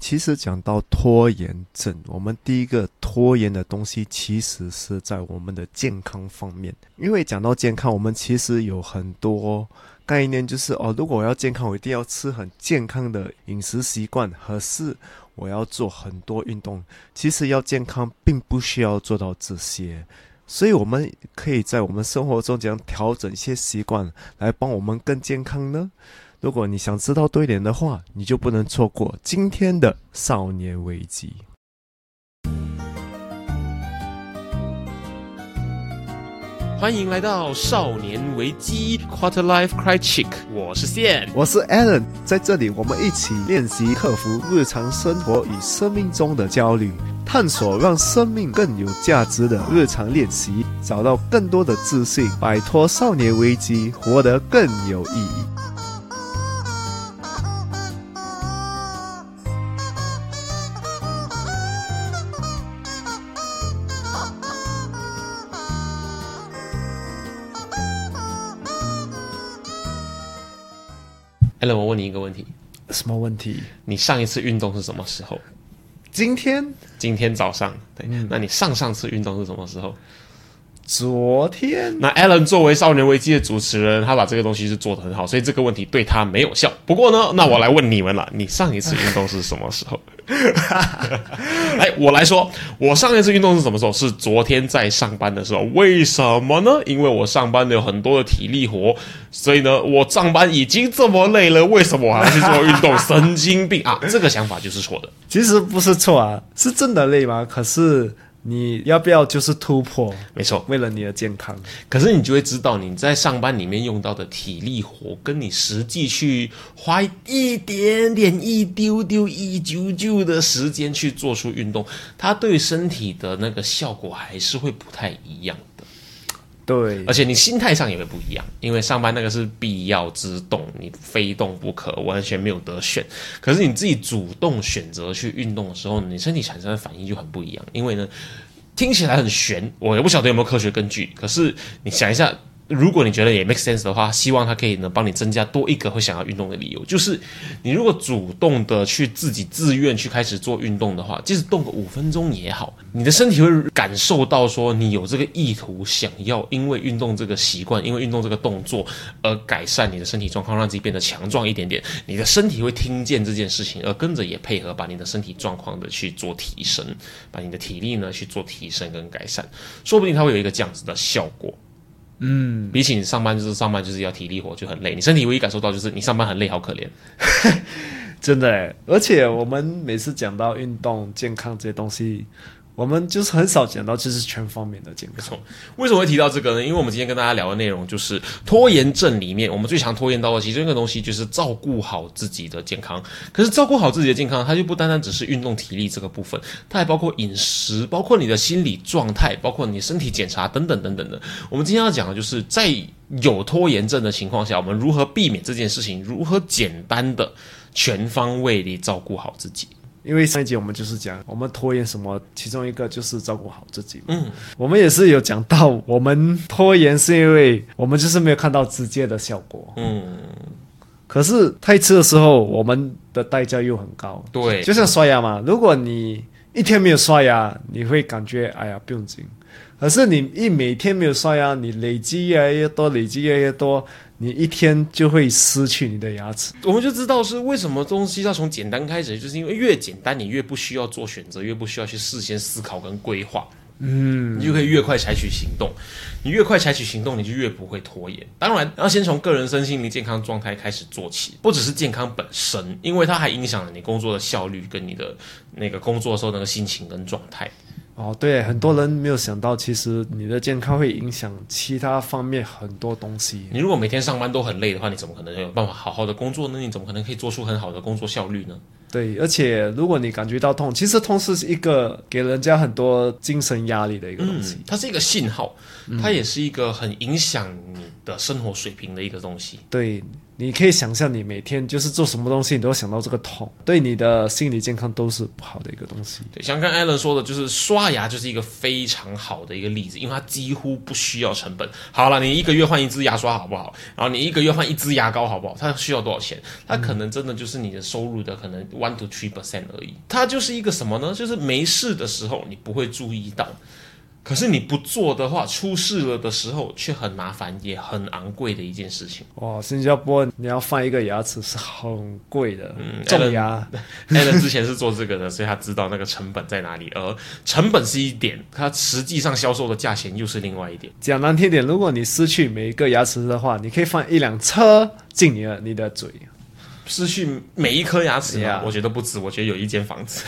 其实讲到拖延症，我们第一个拖延的东西，其实是在我们的健康方面。因为讲到健康，我们其实有很多概念，就是哦，如果我要健康，我一定要吃很健康的饮食习惯，可是我要做很多运动。其实要健康，并不需要做到这些，所以我们可以在我们生活中这样调整一些习惯，来帮我们更健康呢。如果你想知道多一点的话，你就不能错过今天的少年危机。欢迎来到少年危机 Quarter Life Cry Chick，我是线，我是 Alan，在这里我们一起练习克服日常生活与生命中的焦虑，探索让生命更有价值的日常练习，找到更多的自信，摆脱少年危机，活得更有意义。Allen，我问你一个问题：什么问题？你上一次运动是什么时候？今天？今天早上。对，那你上上次运动是什么时候？昨天。那 Allen 作为少年危机的主持人，他把这个东西是做得很好，所以这个问题对他没有效。不过呢，那我来问你们了：你上一次运动是什么时候？哎，我来说，我上一次运动是什么时候？是昨天在上班的时候。为什么呢？因为我上班有很多的体力活，所以呢，我上班已经这么累了，为什么我还要去做运动？神经病啊！这个想法就是错的。其实不是错啊，是真的累吗？可是。你要不要就是突破？没错，为了你的健康。可是你就会知道，你在上班里面用到的体力活，跟你实际去花一点点、一丢丢、一丢丢的时间去做出运动，它对身体的那个效果还是会不太一样。对，而且你心态上也会不一样，因为上班那个是必要之动，你非动不可，完全没有得选。可是你自己主动选择去运动的时候，你身体产生的反应就很不一样。因为呢，听起来很玄，我也不晓得有没有科学根据。可是你想一下。如果你觉得也 make sense 的话，希望它可以呢帮你增加多一个会想要运动的理由。就是你如果主动的去自己自愿去开始做运动的话，即使动个五分钟也好，你的身体会感受到说你有这个意图，想要因为运动这个习惯，因为运动这个动作而改善你的身体状况，让自己变得强壮一点点。你的身体会听见这件事情，而跟着也配合把你的身体状况的去做提升，把你的体力呢去做提升跟改善，说不定它会有一个这样子的效果。嗯，比起你上班就是上班就是要体力活就很累，你身体唯一感受到就是你上班很累，好可怜，真的。而且我们每次讲到运动、健康这些东西。我们就是很少讲到，就是全方面的健康。为什么会提到这个呢？因为我们今天跟大家聊的内容就是拖延症里面，我们最常拖延到的其中一个东西就是照顾好自己的健康。可是照顾好自己的健康，它就不单单只是运动体力这个部分，它还包括饮食，包括你的心理状态，包括你身体检查等等等等的。我们今天要讲的就是在有拖延症的情况下，我们如何避免这件事情，如何简单的全方位的照顾好自己。因为上一集我们就是讲我们拖延什么，其中一个就是照顾好自己。嗯，我们也是有讲到，我们拖延是因为我们就是没有看到直接的效果。嗯，可是太迟的时候，我们的代价又很高。对，就像刷牙嘛，如果你一天没有刷牙，你会感觉哎呀不用紧。可是你一每天没有刷牙，你累积越来越多，累积越来越多。你一天就会失去你的牙齿，我们就知道是为什么东西要从简单开始，就是因为越简单，你越不需要做选择，越不需要去事先思考跟规划，嗯，你就可以越快采取行动。你越快采取行动，你就越不会拖延。当然，要先从个人身心灵健康状态开始做起，不只是健康本身，因为它还影响了你工作的效率跟你的那个工作的时候那个心情跟状态。哦，对，很多人没有想到，其实你的健康会影响其他方面很多东西。你如果每天上班都很累的话，你怎么可能有办法好好的工作呢？你怎么可能可以做出很好的工作效率呢？对，而且如果你感觉到痛，其实痛是一个给人家很多精神压力的一个东西。它是一个信号，它也是一个很影响你的生活水平的一个东西。对。你可以想象，你每天就是做什么东西，你都要想到这个痛，对你的心理健康都是不好的一个东西。对，像刚 Allen 说的，就是刷牙就是一个非常好的一个例子，因为它几乎不需要成本。好了，你一个月换一支牙刷好不好？然后你一个月换一支牙膏好不好？它需要多少钱？它可能真的就是你的收入的可能 one to three percent 而已。它就是一个什么呢？就是没事的时候你不会注意到。可是你不做的话，出事了的时候却很麻烦，也很昂贵的一件事情。哇，新加坡你要放一个牙齿是很贵的，嗯，种牙。艾伦之前是做这个的，所以他知道那个成本在哪里。而成本是一点，它实际上销售的价钱又是另外一点。讲难听点，如果你失去每一个牙齿的话，你可以放一辆车进你的你的嘴。失去每一颗牙齿啊，我觉得不止，我觉得有一间房子，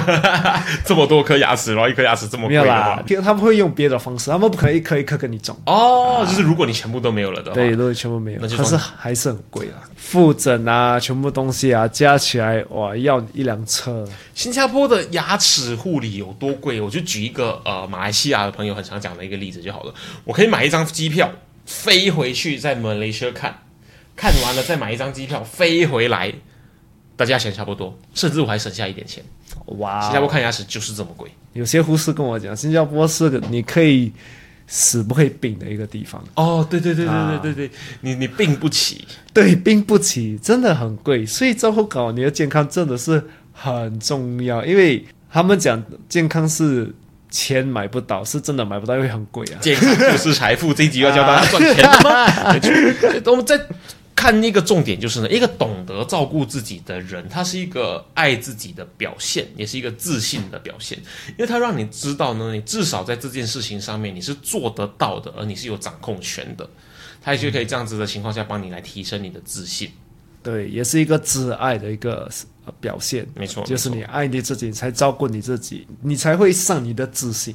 这么多颗牙齿，然后一颗牙齿这么贵的话，他们会用别的方式，他们不可能一颗一颗跟你种。哦，就是如果你全部都没有了的话，对，如果全部没有，可是还是很贵啊，复诊啊，全部东西啊，加起来哇，要一辆车。新加坡的牙齿护理有多贵？我就举一个呃，马来西亚的朋友很常讲的一个例子就好了，我可以买一张机票飞回去，在马来西亚看。看完了再买一张机票飞回来，大家钱差不多，甚至我还省下一点钱。哇！新加坡看牙齿就是这么贵。有些护士跟我讲，新加坡是个你可以死不会病的一个地方。哦，对对对对对对对，你你病不起，对，病不起，真的很贵。所以之后搞你的健康真的是很重要，因为他们讲健康是钱买不到，是真的买不到，因为很贵啊。健康就是财富，这一集要教大家赚钱的吗？我们在。看一个重点就是呢，一个懂得照顾自己的人，他是一个爱自己的表现，也是一个自信的表现，因为他让你知道呢，你至少在这件事情上面你是做得到的，而你是有掌控权的，他也就可以这样子的情况下帮你来提升你的自信。对，也是一个自爱的一个表现，没错，就是你爱你自己，才照顾你自己，你才会上你的自信。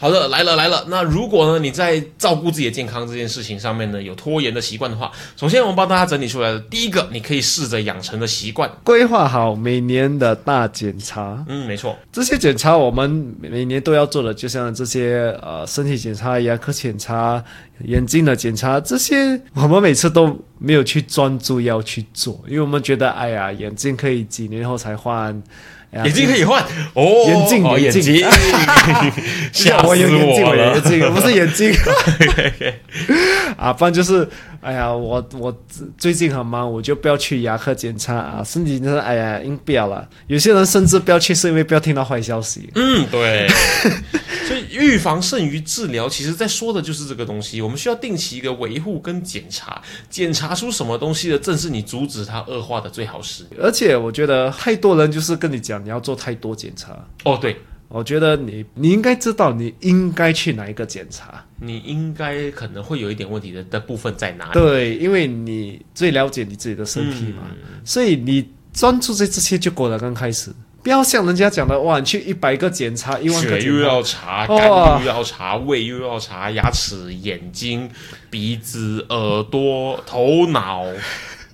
好的，来了来了。那如果呢，你在照顾自己的健康这件事情上面呢，有拖延的习惯的话，首先我们帮大家整理出来的第一个，你可以试着养成的习惯，规划好每年的大检查。嗯，没错，这些检查我们每年都要做的，就像这些呃身体检查、牙科检查、眼睛的检查，这些我们每次都没有去专注要去做，因为我们觉得，哎呀，眼睛可以几年后才换。眼镜可以换。哦，眼镜眼镜，吓死我了！眼 镜不是眼镜。啊，不然就是，哎呀，我我最近很忙，我就不要去牙科检查啊，身体就是哎呀，应不要了。有些人甚至不要去，是因为不要听到坏消息。嗯，对。所以预防胜于治疗，其实在说的就是这个东西。我们需要定期一个维护跟检查，检查出什么东西的，正是你阻止它恶化的最好时。而且我觉得太多人就是跟你讲，你要做太多检查。哦，对，我觉得你你应该知道你应该去哪一个检查，你应该可能会有一点问题的的部分在哪里？对，因为你最了解你自己的身体嘛，所以你专注在这些就够了。刚开始。不要像人家讲的哇，你去一百个检查，一万个血又要查，肝又要查，胃又要查，牙齿、眼睛、鼻子、耳朵、头脑。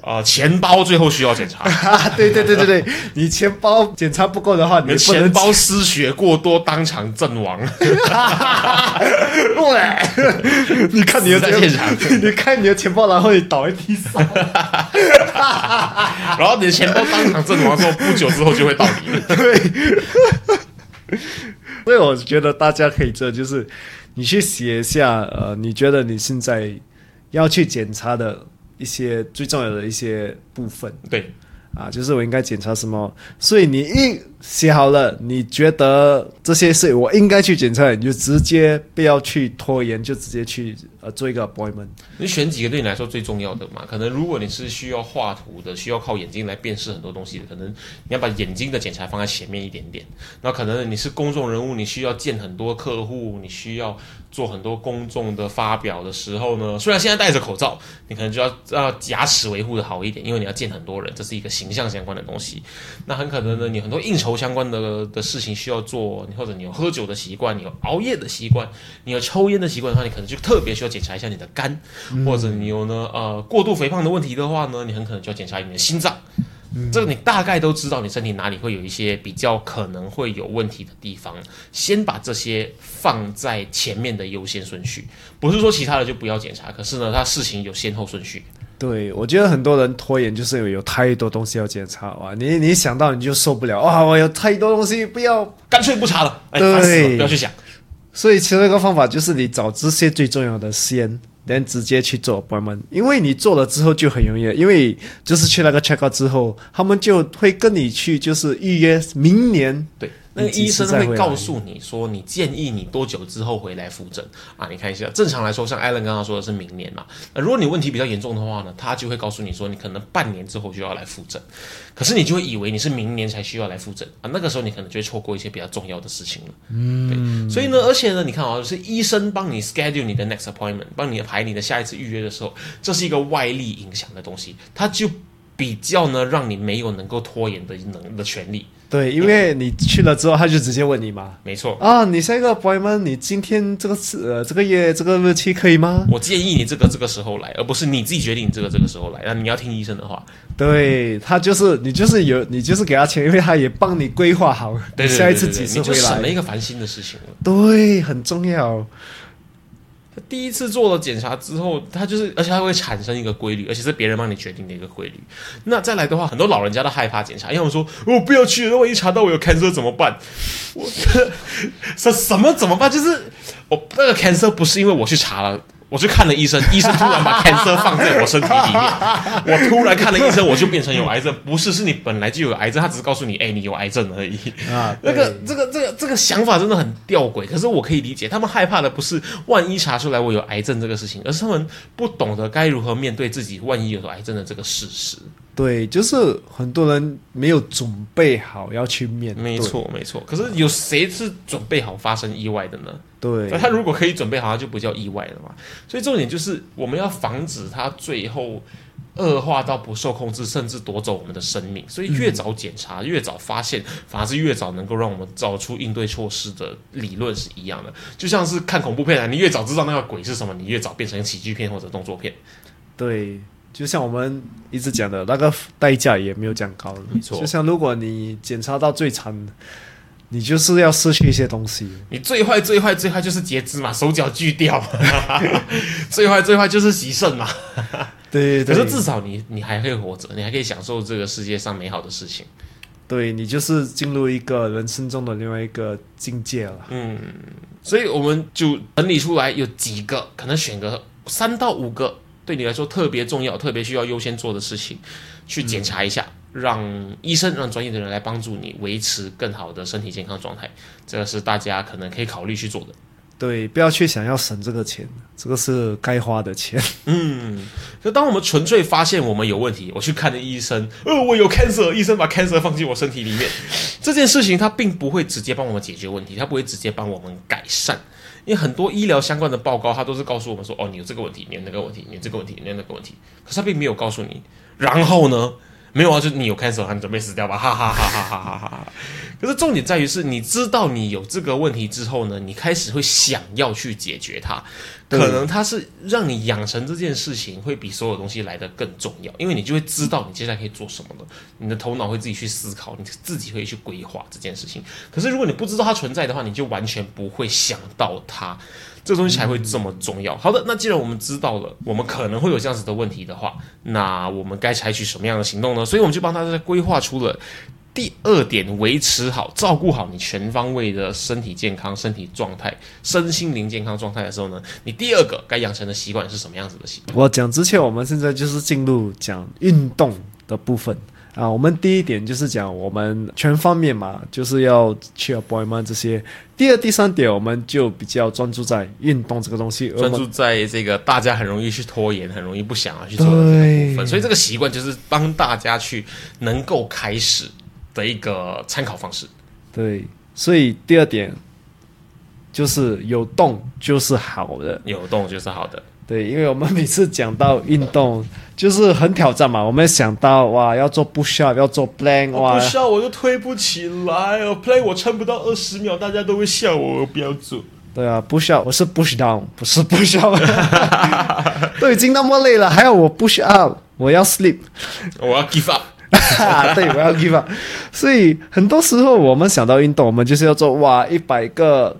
啊，钱包最后需要检查。对对对对对，你钱包检查不够的话，你的钱包失血过多，当场阵亡。对，你看你的在现场，你看你的钱包，然后你倒在地上，然后你的钱包当场阵亡之后，不久之后就会到你。对，所以我觉得大家可以这，就是你去写一下，呃，你觉得你现在要去检查的。一些最重要的一些部分，对，啊，就是我应该检查什么，所以你一写好了，你觉得这些事我应该去检查，你就直接不要去拖延，就直接去呃做一个 appointment。你选几个对你来说最重要的嘛？可能如果你是需要画图的，需要靠眼睛来辨识很多东西的，可能你要把眼睛的检查放在前面一点点。那可能你是公众人物，你需要见很多客户，你需要做很多公众的发表的时候呢，虽然现在戴着口罩，你可能就要要牙齿维护的好一点，因为你要见很多人，这是一个新形象相关的东西。那很可能呢，你很多应酬相关的的事情需要做，或者你有喝酒的习惯，你有熬夜的习惯，你有抽烟的习惯的话，你可能就特别需要检查一下你的肝，或者你有呢呃过度肥胖的问题的话呢，你很可能就要检查你的心脏。这个你大概都知道，你身体哪里会有一些比较可能会有问题的地方，先把这些放在前面的优先顺序。不是说其他的就不要检查，可是呢，它事情有先后顺序。对，我觉得很多人拖延就是有有太多东西要检查哇，你你想到你就受不了哇，我有太多东西不要，干脆不查了，哎，对了，不要去想。所以其实一个方法就是你找这些最重要的先。能直接去做朋友们因为你做了之后就很容易，因为就是去那个 check out 之后，他们就会跟你去就是预约明年。对，那个医生会告诉你说，你建议你多久之后回来复诊啊？你看一下，正常来说，像 Allen 刚刚说的是明年嘛。那如果你问题比较严重的话呢，他就会告诉你说，你可能半年之后就要来复诊。可是你就会以为你是明年才需要来复诊啊，那个时候你可能就会错过一些比较重要的事情了。嗯，对，所以呢，而且呢，你看啊，是医生帮你 schedule 你的 next appointment，帮你排你的下一次预约的时候，这是一个外力影响的东西，他就比较呢，让你没有能够拖延的能的权利。对，因为你去了之后，他就直接问你嘛。没错啊，你下一个 appointment，你今天这个次呃这个月这个日期可以吗？我建议你这个这个时候来，而不是你自己决定你这个这个时候来。那你要听医生的话。对他就是你就是有你就是给他钱，因为他也帮你规划好对下一次几次回来，省了一个烦心的事情了。对，很重要。第一次做了检查之后，他就是，而且他会产生一个规律，而且是别人帮你决定的一个规律。那再来的话，很多老人家都害怕检查，因为我说我不要去了，万一查到我有 cancer 怎么办？我什什么怎么办？就是我那个 cancer 不是因为我去查了。我去看了医生，医生突然把 cancer 放在我身体里面，我突然看了医生，我就变成有癌症。不是，是你本来就有癌症，他只是告诉你，哎，你有癌症而已。啊，那个，这个，这个，这个想法真的很吊诡。可是我可以理解，他们害怕的不是万一查出来我有癌症这个事情，而是他们不懂得该如何面对自己万一有癌症的这个事实。对，就是很多人没有准备好要去面对。没错，没错。可是有谁是准备好发生意外的呢？对，他如果可以准备好，他就不叫意外了嘛。所以重点就是我们要防止他最后恶化到不受控制，甚至夺走我们的生命。所以越早检查，越早发现，反而是越早能够让我们找出应对措施的理论是一样的。就像是看恐怖片啊，你越早知道那个鬼是什么，你越早变成喜剧片或者动作片。对。就像我们一直讲的那个代价也没有讲高，没错。就像如果你检查到最惨，你就是要失去一些东西。你最坏最坏最坏就是截肢嘛，手脚锯掉。最坏最坏就是洗肾嘛。对，可是至少你你还可以活着，你还可以享受这个世界上美好的事情。对你就是进入一个人生中的另外一个境界了。嗯，所以我们就整理出来有几个，可能选个三到五个。对你来说特别重要、特别需要优先做的事情，去检查一下，让医生、让专业的人来帮助你维持更好的身体健康状态，这个是大家可能可以考虑去做的。对，不要去想要省这个钱，这个是该花的钱。嗯，就当我们纯粹发现我们有问题，我去看了医生，呃，我有 cancer，医生把 cancer 放进我身体里面，这件事情它并不会直接帮我们解决问题，它不会直接帮我们改善。因为很多医疗相关的报告，它都是告诉我们说，哦，你有这个问题，你有那个问题，你有这个问题，你有那个问题。可是他并没有告诉你，然后呢，没有啊，就你有 cancer，你准备死掉吧，哈哈哈哈哈哈哈哈。可是重点在于是，你知道你有这个问题之后呢，你开始会想要去解决它。可能它是让你养成这件事情，会比所有东西来的更重要，因为你就会知道你接下来可以做什么了。你的头脑会自己去思考，你自己会去规划这件事情。可是如果你不知道它存在的话，你就完全不会想到它，这个东西才会这么重要。好的，那既然我们知道了，我们可能会有这样子的问题的话，那我们该采取什么样的行动呢？所以我们就帮大家规划出了。第二点，维持好、照顾好你全方位的身体健康、身体状态、身心灵健康状态的时候呢，你第二个该养成的习惯是什么样子的习惯？我讲之前，我们现在就是进入讲运动的部分啊，我们第一点就是讲我们全方面嘛，就是要去 appointment 这些。第二、第三点，我们就比较专注在运动这个东西，专注在这个大家很容易去拖延、很容易不想要去做的这个部分，所以这个习惯就是帮大家去能够开始的一个参考方式。对，所以第二点就是有动就是好的。有动就是好的，对，因为我们每次讲到运动，就是很挑战嘛。我们想到哇，要做 push up，要做 plank，哇，笑我就推不起来哦，play 我撑不到二十秒，大家都会笑我，我不要做。对啊，push up，我是 push down，不是 push up。都已经那么累了，还要我 push up，我要 sleep。我要 give up。对，我要 give up。所以很多时候我们想到运动，我们就是要做哇一百个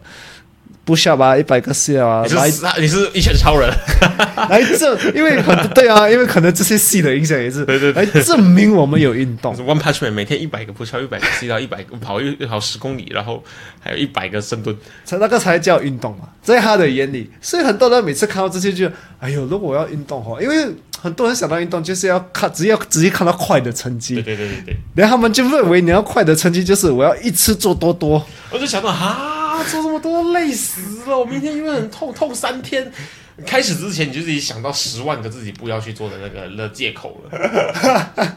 push up 啊，一百个 up 啊，你来是你是一拳超人，来证，因为很 对啊，因为可能这些戏的影响也是，对对对来证明我们有运动。One Punch Man，每天一百个 push up，一百个 sit up，一百个跑一跑十公里，然后还有一百个深蹲。才那个才叫运动嘛，在他的眼里，所以很多人每次看到这些就，哎呦，如果我要运动哦，因为很多人想到运动就是要看，只要直接看到快的成绩。对绩，对对对对，然后他们就认为你要快的成绩就是我要一次做多多，我就想到啊，做这么多累死了，我明天因为很痛，痛三天。开始之前你就自己想到十万个自己不要去做的那个的借口了。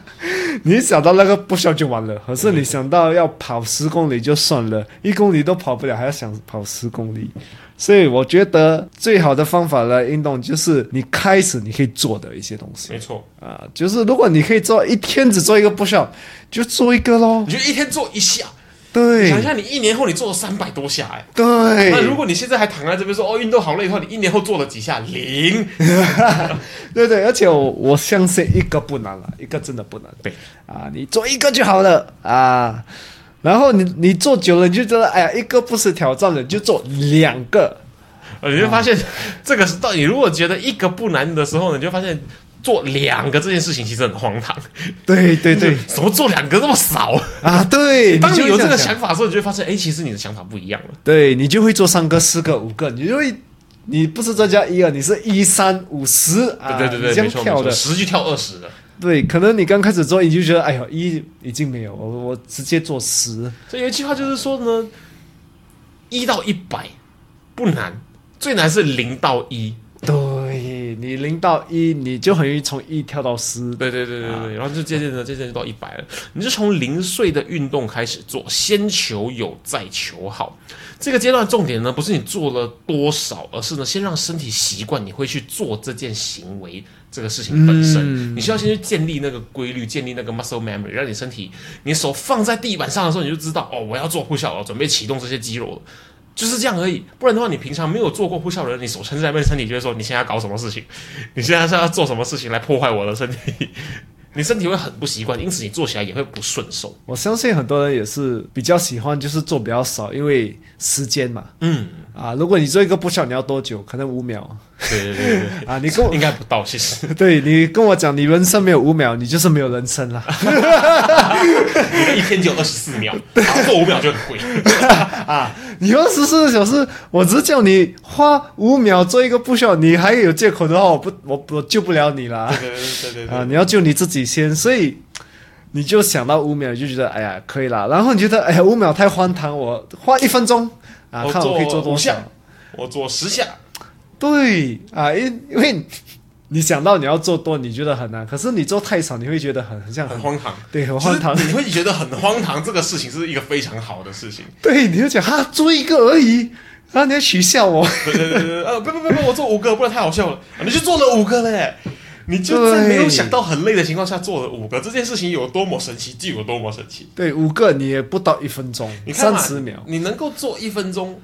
你想到那个不需要就完了，可是你想到要跑十公里就算了，一公里都跑不了，还要想跑十公里，所以我觉得最好的方法来运动就是你开始你可以做的一些东西。没错，啊，就是如果你可以做一天只做一个不需要，就做一个咯。你。就一天做一下，对想一下你一年后你做了三百多下、哎。对那如果你现在还躺在这边说哦运动好累的话，你一年后做了几下？零。对对，而且我我相信一个不难了，一个真的不难。对啊，你做一个就好了啊。然后你你做久了，你就觉得哎呀，一个不是挑战了，你就做两个。呃，你就发现这个是到你如果觉得一个不难的时候，你就发现做两个这件事情其实很荒唐。对对对 怎么做两个这么少？啊，对，当你有这个想法的时候，你就会发现，哎，其实你的想法不一样了。对你就会做三个、四个、五个，你就会。你不是再加一二，你是一三五十啊，对对对对，这样跳的。十就跳二十了。对，可能你刚开始做，你就觉得哎呦一已经没有，我我直接做十。所以有一句话就是说呢，一到一百不难，最难是零到一。对你零到一，你就很容易从一跳到十。对对对对对，然后就渐渐的渐渐就到一百了。你就从零碎的运动开始做，先求有再求好。这个阶段重点呢，不是你做了多少，而是呢，先让身体习惯你会去做这件行为这个事情本身。你需要先去建立那个规律，建立那个 muscle memory，让你身体，你手放在地板上的时候，你就知道哦，我要做呼啸，了准备启动这些肌肉了。就是这样而已，不然的话，你平常没有做过呼啸的人，你手撑在那边，身体就会说你现在要搞什么事情？你现在是要做什么事情来破坏我的身体？你身体会很不习惯，因此你做起来也会不顺手。我相信很多人也是比较喜欢，就是做比较少，因为时间嘛。嗯，啊，如果你做一个不晓你要多久，可能五秒对对对对对，啊。你跟我应该不到，其实 对你跟我讲，你人生没有五秒，你就是没有人生了 你的一天只有二十四秒，做五秒就很贵。啊！你二十四小时，我只叫你花五秒做一个不晓，你还有借口的话，我不我我救不了你啦对对对对对啊！你要救你自己先，所以你就想到五秒，就觉得哎呀可以啦。然后你觉得哎呀五秒太荒唐，我花一分钟啊，我看我可以做多少下。我做十下，对啊，因因为你想到你要做多，你觉得很难，可是你做太少，你会觉得很很像很很荒唐。对很荒唐你会觉得很荒唐，这个事情是一个非常好的事情。对，你就讲哈做一个而已，然后你要取笑我。对对对对，呃，不不不不，我做五个，不然太好笑了。啊你就做了五个嘞，你就在没有想到很累的情况下做了五个，这件事情有多么神奇，就有多么神奇。对，五个你也不到一分钟，你看三十秒。你能够做一分钟，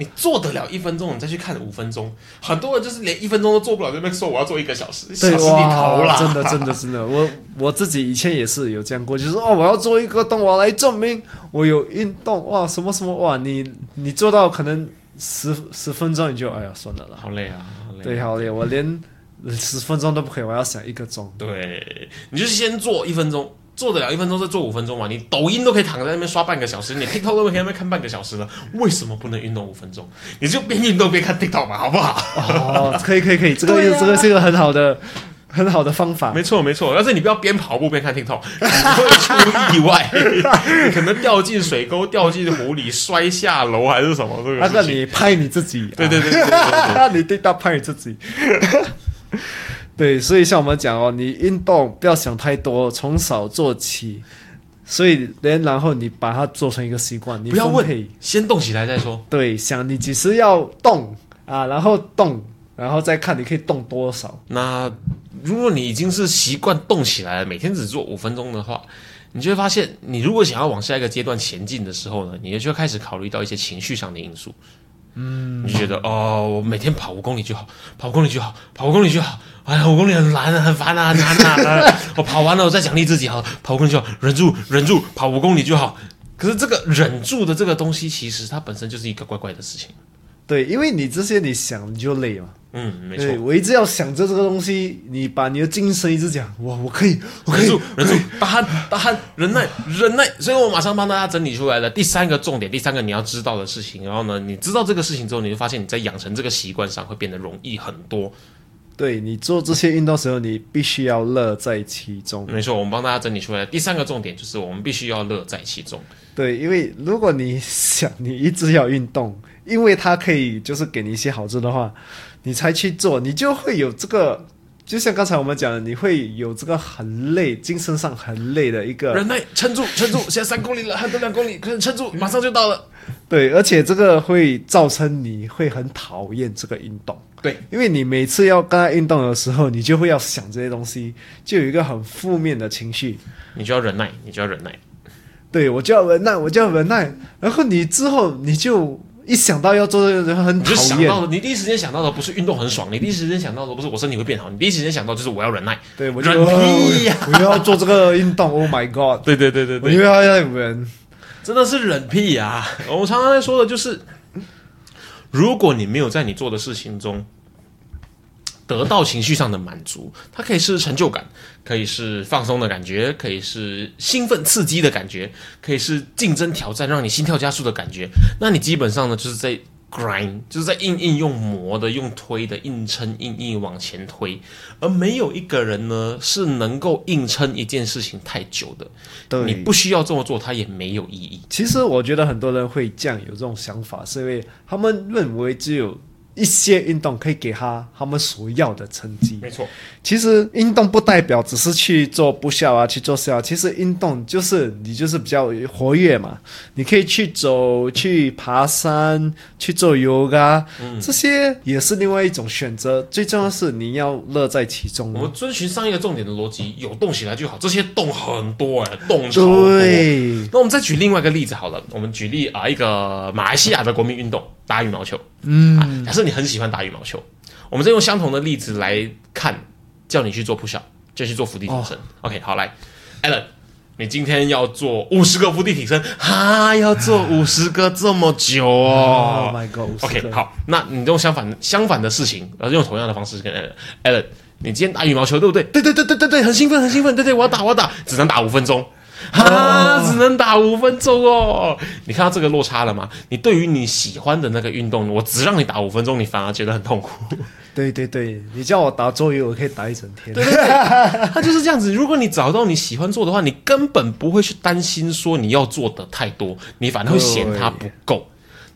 你做得了一分钟，你再去看五分钟，很多人就是连一分钟都做不了，这边说我要做一个小时，对小时你头啦！真的真的真的，我我自己以前也是有这样过，就是哦，我要做一个动，我来证明我有运动哇，什么什么哇，你你做到可能十十分钟你就哎呀算了啦，好累啊，好累。对，好累，我连十分钟都不可以，我要想一个钟。对，你就先做一分钟，做得了一分钟再做五分钟嘛。你抖音都可以躺在那边刷半个小时，你 TikTok 都可以在那边看半个小时了，为什么不能运动五分钟？你就边运动边看 TikTok 嘛，好不好？哦，可以可以可以，这个、这个是一个很好的。很好的方法。没错没错，但是你不要边跑步边看 TikTok，你会出意外，你可能掉进水沟、掉进湖里、摔下楼还是什么这个那个你拍你自己，对对对对对对对 你对到 拍你自己。对，所以像我们讲哦，你运动不要想太多，从少做起。所以，连然后你把它做成一个习惯，你不要问，先动起来再说。对，想你几时要动啊，然后动，然后再看你可以动多少。那如果你已经是习惯动起来了，每天只做五分钟的话，你就会发现，你如果想要往下一个阶段前进的时候呢，你就会开始考虑到一些情绪上的因素。嗯，你觉得哦，我每天跑五公里就好，跑五公里就好，跑五公里就好。哎呀，五公里很难啊，很烦啊，很难啊。我跑完了，我再奖励自己好，跑五公里就好，忍住，忍住，跑五公里就好。可是这个忍住的这个东西，其实它本身就是一个怪怪的事情。对，因为你这些你想你就累嘛。嗯，没错。对，我一直要想着这个东西，你把你的精神一直讲，哇，我可以，我可以忍住，忍住，大汗，大汗，忍耐，忍耐。所以我马上帮大家整理出来了第三个重点，第三个你要知道的事情。然后呢，你知道这个事情之后，你就发现你在养成这个习惯上会变得容易很多。对你做这些运动时候，你必须要乐在其中。没错，我们帮大家整理出来的第三个重点就是我们必须要乐在其中。对，因为如果你想 你一直要运动，因为它可以就是给你一些好处的话，你才去做，你就会有这个，就像刚才我们讲的，你会有这个很累，精神上很累的一个忍耐，撑住，撑住，现在三公里了，还有两公里，可以撑住，马上就到了。对，而且这个会造成你会很讨厌这个运动。对，因为你每次要跟他运动的时候，你就会要想这些东西，就有一个很负面的情绪。你就要忍耐，你就要忍耐。对我就要忍耐，我就要忍耐。然后你之后你就一想到要做这个，很你就讨厌。想到的，你第一时间想到的不是运动很爽，你第一时间想到的不是我身体会变好，你第一时间想到就是我要忍耐。对，我就忍屁呀我要做这个运动。Oh my god！对对对对我又要要忍。真的是忍屁呀、我常常在说的就是，如果你没有在你做的事情中得到情绪上的满足，它可以是成就感，可以是放松的感觉，可以是兴奋刺激的感觉，可以是竞争挑战让你心跳加速的感觉。那你基本上呢，就是在 grind，就是在硬硬用磨的、用推的、硬撑硬硬往前推，而没有一个人呢是能够硬撑一件事情太久的。对你不需要这么做，它也没有意义。其实我觉得很多人会这样有这种想法，是因为他们认为只有一些运动可以给他他们所要的成绩。没错。其实运动不代表只是去做不效啊，去做效。其实运动就是你就是比较活跃嘛，你可以去走、去爬山、去做 yoga，、这些也是另外一种选择。最重要的是你要乐在其中我。们遵循上一个重点的逻辑，有动起来就好。这些动很多哎、动超多。对，那我们再举另外一个例子好了，我们举例啊，一个马来西亚的国民运动打羽毛球。嗯、啊，假设你很喜欢打羽毛球，我们再用相同的例子来看，叫你去做 push up，就去做伏地挺身。OK，好来，Allen，你今天要做五十个伏地挺身，哈，要做五十个这么久哦 Oh my god，OK，好，那你用相反相反的事情，然后用同样的方式跟 Allen，Allen，你今天打羽毛球对不对？对对对对对对，很兴奋很兴奋，对对，我要打我要打，只能打五分钟。哈，只能打五分钟哦！你看到这个落差了吗？你对于你喜欢的那个运动，我只让你打五分钟，你反而觉得很痛苦。对对对，你叫我打桌游，我可以打一整天。对对对，他就是这样子。如果你找到你喜欢做的话，你根本不会去担心说你要做的太多，你反而会嫌它不够。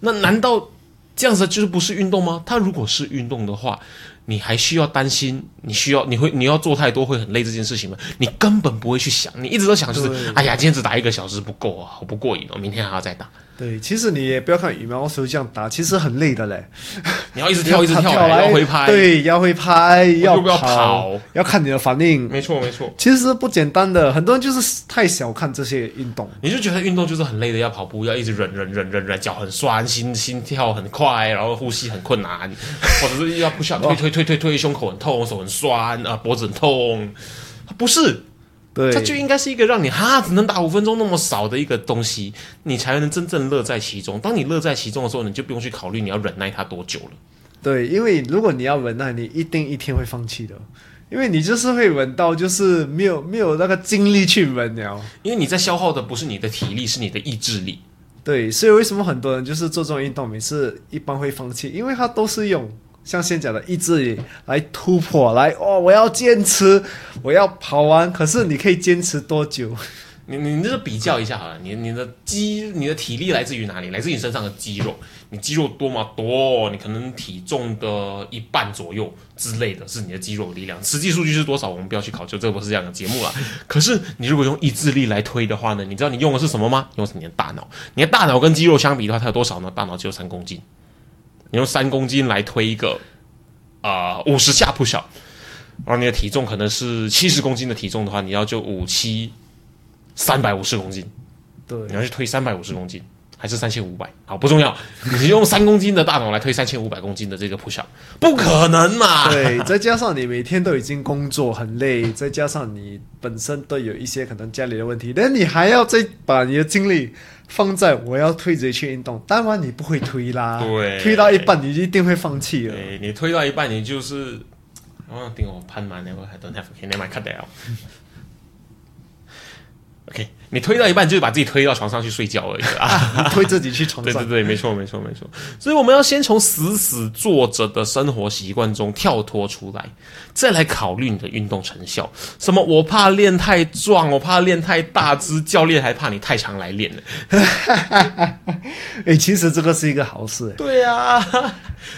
那难道这样子就是不是运动吗？它如果是运动的话，你还需要担心你需要你会你要做太多会很累这件事情吗？你根本不会去想，你一直都想就是对哎呀，今天只打一个小时不够啊，好不过瘾哦，明天还要再打。对，其实你也不要看羽毛球这样打，其实很累的嘞。你要一直跳，一直跳，要回拍。，对，要回拍，要不要跑跑，要看你的反应。没错没错。其实不简单的，很多人就是太小看这些运动。你就觉得运动就是很累的，要跑步，要一直忍忍忍忍忍，脚很酸，心心跳很快，然后呼吸很困难，或者是要不想推推推推推，胸口很痛，手很酸啊，脖子很痛。不是，对，它就应该是一个让你哈只能打五分钟那么少的一个东西，你才能真正乐在其中。当你乐在其中的时候，你就不用去考虑你要忍耐它多久了。对，因为如果你要忍耐，你一定一天会放弃的，因为你就是会忍到就是没有没有那个精力去忍了。因为你在消耗的不是你的体力，是你的意志力。对，所以为什么很多人就是做这种运动，每次一般会放弃，因为它都是用像先讲的意志力来突破，来哦，我要坚持，我要跑完。可是你可以坚持多久？你你你这比较一下好了，你你的肌你的体力来自于哪里？来自于你身上的肌肉。你肌肉多吗？多，你可能体重的一半左右之类的是你的肌肉力量。实际数据是多少？我们不要去考究，这不是这样的节目啦。可是你如果用意志力来推的话呢？你知道你用的是什么吗？用的是你的大脑。你的大脑跟肌肉相比的话，它有多少呢？大脑只有三公斤。你用三公斤来推一个啊五十下不小，而你的体重可能是七十公斤的体重的话，你要就五七三百五十公斤，对，你要去推三百五十公斤。还是三千五百，好不重要。你用三公斤的大脑来推三千五百公斤的这个 push，不可能嘛？对，再加上你每天都已经工作很累，再加上你本身都有一些可能家里的问题，那你还要再把你的精力放在我要推着去运动，当然你不会推啦。对，推到一半你一定会放弃了。对，你推到一半你就是，哦，等我攀满了，我还 don't have can never cut down。你推到一半就是把自己推到床上去睡觉而已啊！推自己去床上，对对对，没错没错没错。所以我们要先从死死坐着的生活习惯中跳脱出来，再来考虑你的运动成效。什么？我怕练太壮，我怕练太大只，教练还怕你太常来练呢。哎，其实这个是一个好事。对啊，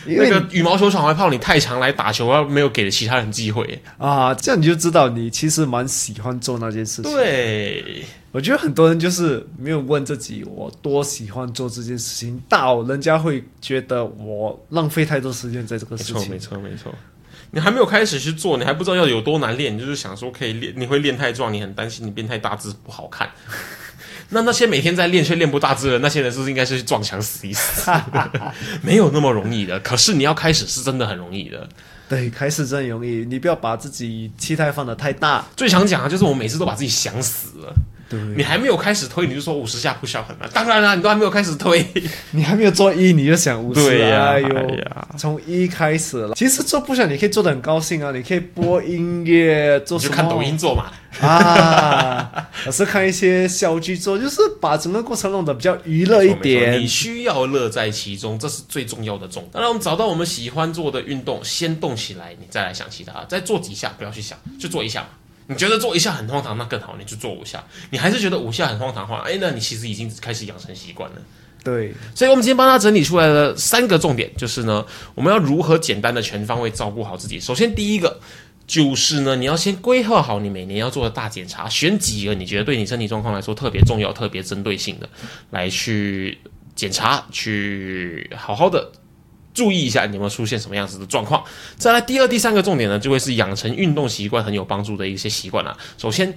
那个羽毛球场还怕你太常来打球，要没有给其他人机会啊。这样你就知道你其实蛮喜欢做那件事情。对。我觉得很多人就是没有问自己，我多喜欢做这件事情，到人家会觉得我浪费太多时间在这个事情。没错，没错，没错。你还没有开始去做，你还不知道要有多难练，你就是想说可以练，你会练太壮，你很担心你变太大字不好看。那那些每天在练却练不大字的那些人，是不是应该是去撞墙死一死？没有那么容易的。可是你要开始是真的很容易的。对，开始真容易。你不要把自己期待放的太大。最常讲的就是我每次都把自己想死了。你还没有开始推，你就说五十下不小很难。当然啦，你都还没有开始推，你还没有做一，你就想五十。对呀，从一开始了。其实做不小，你可以做的很高兴啊，你可以播音乐，做就看抖音做嘛。啊，我是看一些小剧做，就是把整个过程弄得比较娱乐一点。你需要乐在其中，这是最重要的重点。当然，我们找到我们喜欢做的运动，先动起来，你再来想其他。再做几下，不要去想，就做一下嘛。你觉得做一下很荒唐，那更好，你就做五下。你还是觉得五下很荒唐的话，哎，那你其实已经开始养成习惯了。对，所以我们今天帮他整理出来的三个重点，就是呢，我们要如何简单的全方位照顾好自己。首先，第一个就是呢，你要先规划好你每年要做的大检查，选几个你觉得对你身体状况来说特别重要、特别针对性的来去检查，去好好的。注意一下，你有没有出现什么样子的状况？再来，第二、第三个重点呢，就会是养成运动习惯很有帮助的一些习惯了。首先。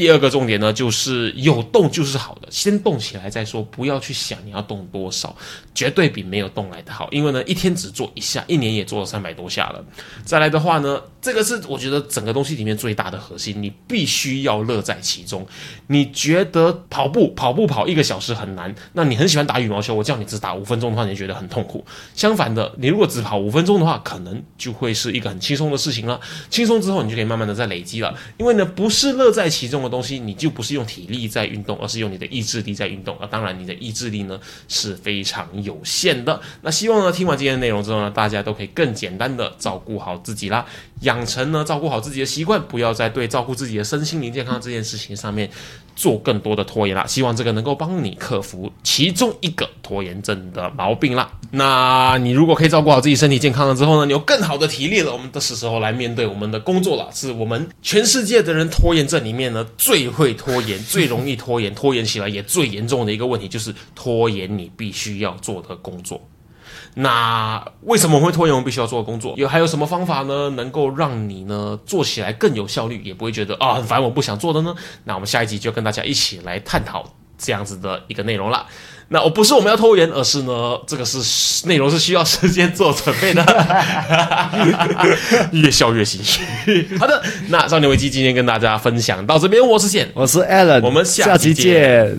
第二个重点呢，就是有动就是好的，先动起来再说，不要去想你要动多少，绝对比没有动来的好。因为呢，一天只做一下，一年也做了三百多下了。再来的话呢，这个是我觉得整个东西里面最大的核心，你必须要乐在其中。你觉得跑步跑步跑一个小时很难，那你很喜欢打羽毛球，我叫你只打五分钟的话，你觉得很痛苦。相反的，你如果只跑五分钟的话，可能就会是一个很轻松的事情了。轻松之后，你就可以慢慢的在累积了。因为呢，不是乐在其中的。东西你就不是用体力在运动，而是用你的意志力在运动。那，当然你的意志力呢是非常有限的。那希望呢听完今天的内容之后呢，大家都可以更简单的照顾好自己啦，养成呢照顾好自己的习惯，不要再对照顾自己的身心灵健康这件事情上面。做更多的拖延啦，希望这个能够帮你克服其中一个拖延症的毛病啦。那你如果可以照顾好自己身体健康了之后呢，你有更好的体力了，我们的是时候来面对我们的工作了。是我们全世界的人拖延症里面呢最会拖延、最容易拖延、拖延起来也最严重的一个问题，就是拖延你必须要做的工作。那为什么我会拖延？我们必须要做的工作有还有什么方法呢？能够让你呢做起来更有效率，也不会觉得啊很烦，我不想做的呢？那我们下一集就跟大家一起来探讨这样子的一个内容了。那我不是我们要拖延，而是呢这个是内容是需要时间做准备的，越笑越心虚。好的，那少年危机今天跟大家分享到这边，我是健，我是 Alan，我们下期见。